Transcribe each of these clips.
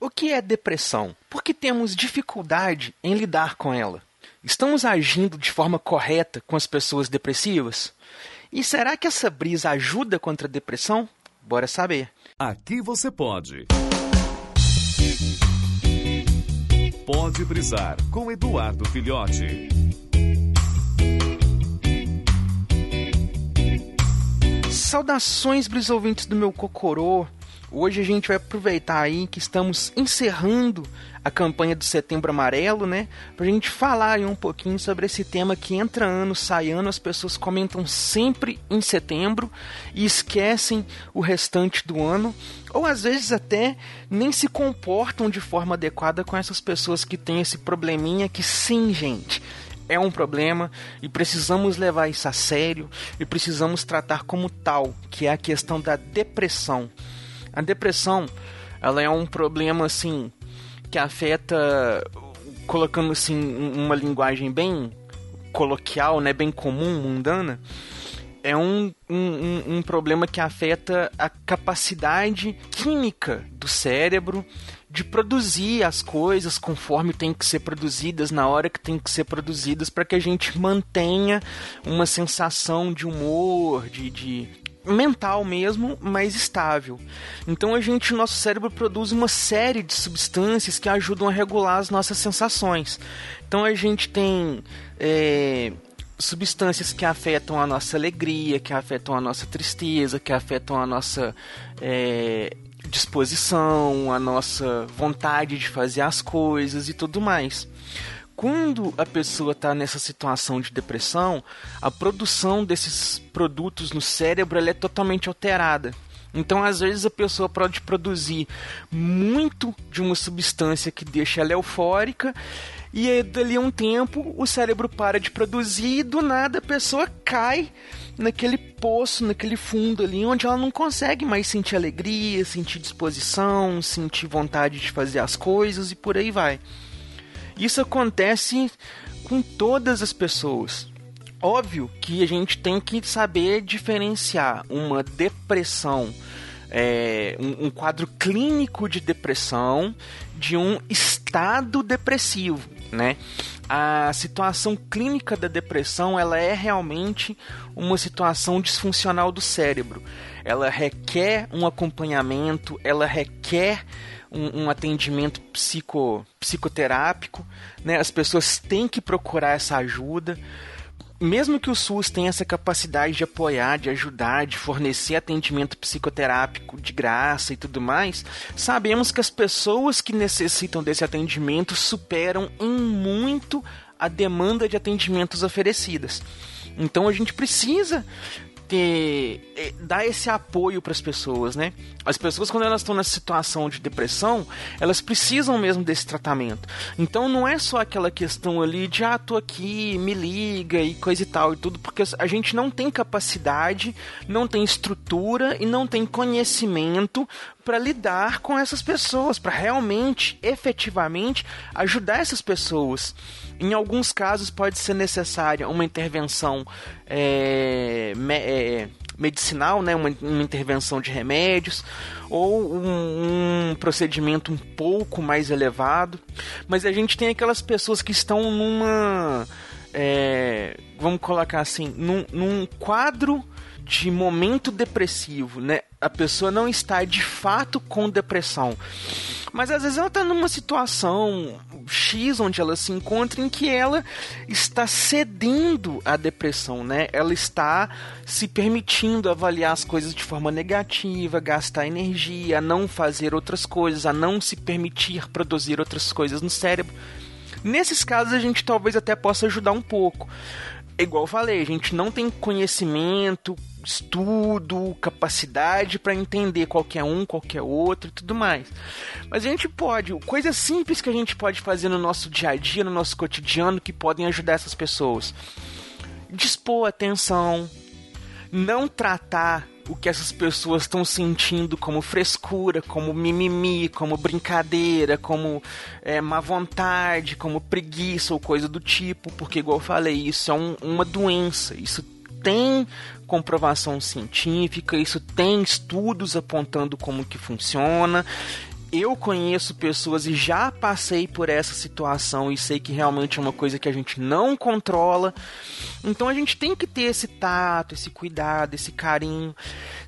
O que é depressão? Por que temos dificuldade em lidar com ela? Estamos agindo de forma correta com as pessoas depressivas? E será que essa brisa ajuda contra a depressão? Bora saber. Aqui você pode. Pode brisar com Eduardo Filhote. Saudações, brisouvintes do meu Cocorô. Hoje a gente vai aproveitar aí que estamos encerrando a campanha do Setembro Amarelo, né? Pra gente falar aí um pouquinho sobre esse tema que entra ano, sai ano, as pessoas comentam sempre em setembro e esquecem o restante do ano, ou às vezes até nem se comportam de forma adequada com essas pessoas que têm esse probleminha que sim, gente, é um problema e precisamos levar isso a sério e precisamos tratar como tal, que é a questão da depressão. A depressão, ela é um problema assim que afeta colocando assim uma linguagem bem coloquial, né, bem comum, mundana, é um, um, um problema que afeta a capacidade química do cérebro de produzir as coisas conforme tem que ser produzidas, na hora que tem que ser produzidas, para que a gente mantenha uma sensação de humor, de, de mental mesmo, mas estável. Então a gente, nosso cérebro produz uma série de substâncias que ajudam a regular as nossas sensações. Então a gente tem é, substâncias que afetam a nossa alegria, que afetam a nossa tristeza, que afetam a nossa é, disposição, a nossa vontade de fazer as coisas e tudo mais quando a pessoa está nessa situação de depressão, a produção desses produtos no cérebro é totalmente alterada. Então, às vezes, a pessoa pode produzir muito de uma substância que deixa ela eufórica, e aí, dali a um tempo o cérebro para de produzir e do nada a pessoa cai naquele poço, naquele fundo ali, onde ela não consegue mais sentir alegria, sentir disposição, sentir vontade de fazer as coisas e por aí vai. Isso acontece com todas as pessoas. Óbvio que a gente tem que saber diferenciar uma depressão, é, um, um quadro clínico de depressão, de um estado depressivo, né? A situação clínica da depressão ela é realmente uma situação disfuncional do cérebro. Ela requer um acompanhamento, ela requer um, um atendimento psico, psicoterápico, né? As pessoas têm que procurar essa ajuda mesmo que o SUS tenha essa capacidade de apoiar, de ajudar, de fornecer atendimento psicoterápico de graça e tudo mais, sabemos que as pessoas que necessitam desse atendimento superam em muito a demanda de atendimentos oferecidas. Então a gente precisa ter é, dar esse apoio para as pessoas, né? As pessoas quando elas estão nessa situação de depressão, elas precisam mesmo desse tratamento. Então não é só aquela questão ali de ah, tô aqui, me liga e coisa e tal e tudo, porque a gente não tem capacidade, não tem estrutura e não tem conhecimento para lidar com essas pessoas, para realmente, efetivamente ajudar essas pessoas. Em alguns casos pode ser necessária uma intervenção é, me, é, medicinal, né, uma, uma, intervenção de remédios ou um, um, procedimento um pouco mais elevado, mas a gente tem aquelas pessoas que estão numa, é, vamos colocar assim, num, num quadro de momento depressivo, né? A pessoa não está de fato com depressão, mas às vezes ela está numa situação X onde ela se encontra em que ela está cedendo à depressão, né? Ela está se permitindo avaliar as coisas de forma negativa, gastar energia, não fazer outras coisas, a não se permitir produzir outras coisas no cérebro. Nesses casos a gente talvez até possa ajudar um pouco. É igual eu falei, a gente não tem conhecimento, estudo, capacidade para entender qualquer um, qualquer outro e tudo mais. Mas a gente pode, coisas simples que a gente pode fazer no nosso dia a dia, no nosso cotidiano, que podem ajudar essas pessoas. Dispor atenção, não tratar o que essas pessoas estão sentindo como frescura, como mimimi, como brincadeira, como é, má vontade, como preguiça ou coisa do tipo, porque, igual eu falei, isso é um, uma doença, isso tem comprovação científica, isso tem estudos apontando como que funciona. eu conheço pessoas e já passei por essa situação e sei que realmente é uma coisa que a gente não controla. Então a gente tem que ter esse tato, esse cuidado, esse carinho.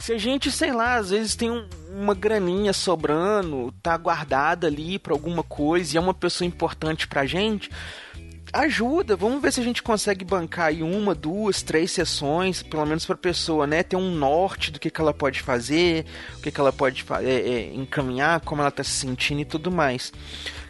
Se a gente, sei lá, às vezes tem um, uma graninha sobrando, tá guardada ali para alguma coisa e é uma pessoa importante pra gente, ajuda. Vamos ver se a gente consegue bancar aí uma, duas, três sessões, pelo menos para a pessoa, né, ter um norte do que, que ela pode fazer, o que, que ela pode é, é, encaminhar, como ela está se sentindo e tudo mais.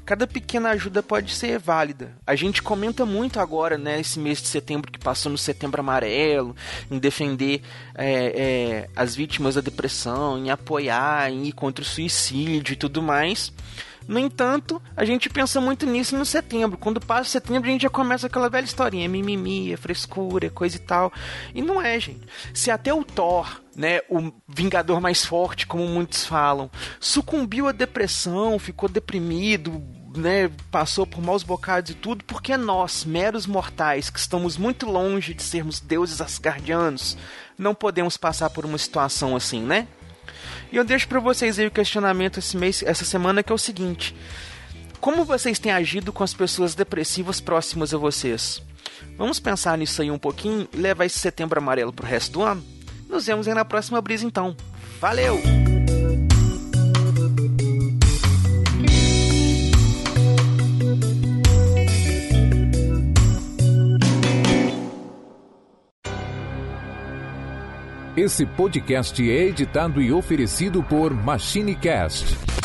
Cada pequena ajuda pode ser válida. A gente comenta muito agora, né, esse mês de setembro que passou no Setembro Amarelo, em defender é, é as vítimas da depressão, em apoiar, em ir contra o suicídio e tudo mais. No entanto, a gente pensa muito nisso no setembro. Quando passa setembro, a gente já começa aquela velha historinha: mimimi, frescura, coisa e tal. E não é, gente. Se até o Thor, né, o Vingador mais forte, como muitos falam, sucumbiu à depressão, ficou deprimido, né, passou por maus bocados e tudo, porque nós, meros mortais, que estamos muito longe de sermos deuses asgardianos, não podemos passar por uma situação assim, né? E eu deixo para vocês aí o questionamento esse mês, essa semana, que é o seguinte: Como vocês têm agido com as pessoas depressivas próximas a vocês? Vamos pensar nisso aí um pouquinho e levar esse setembro amarelo pro resto do ano? Nos vemos aí na próxima brisa então. Valeu! Esse podcast é editado e oferecido por MachineCast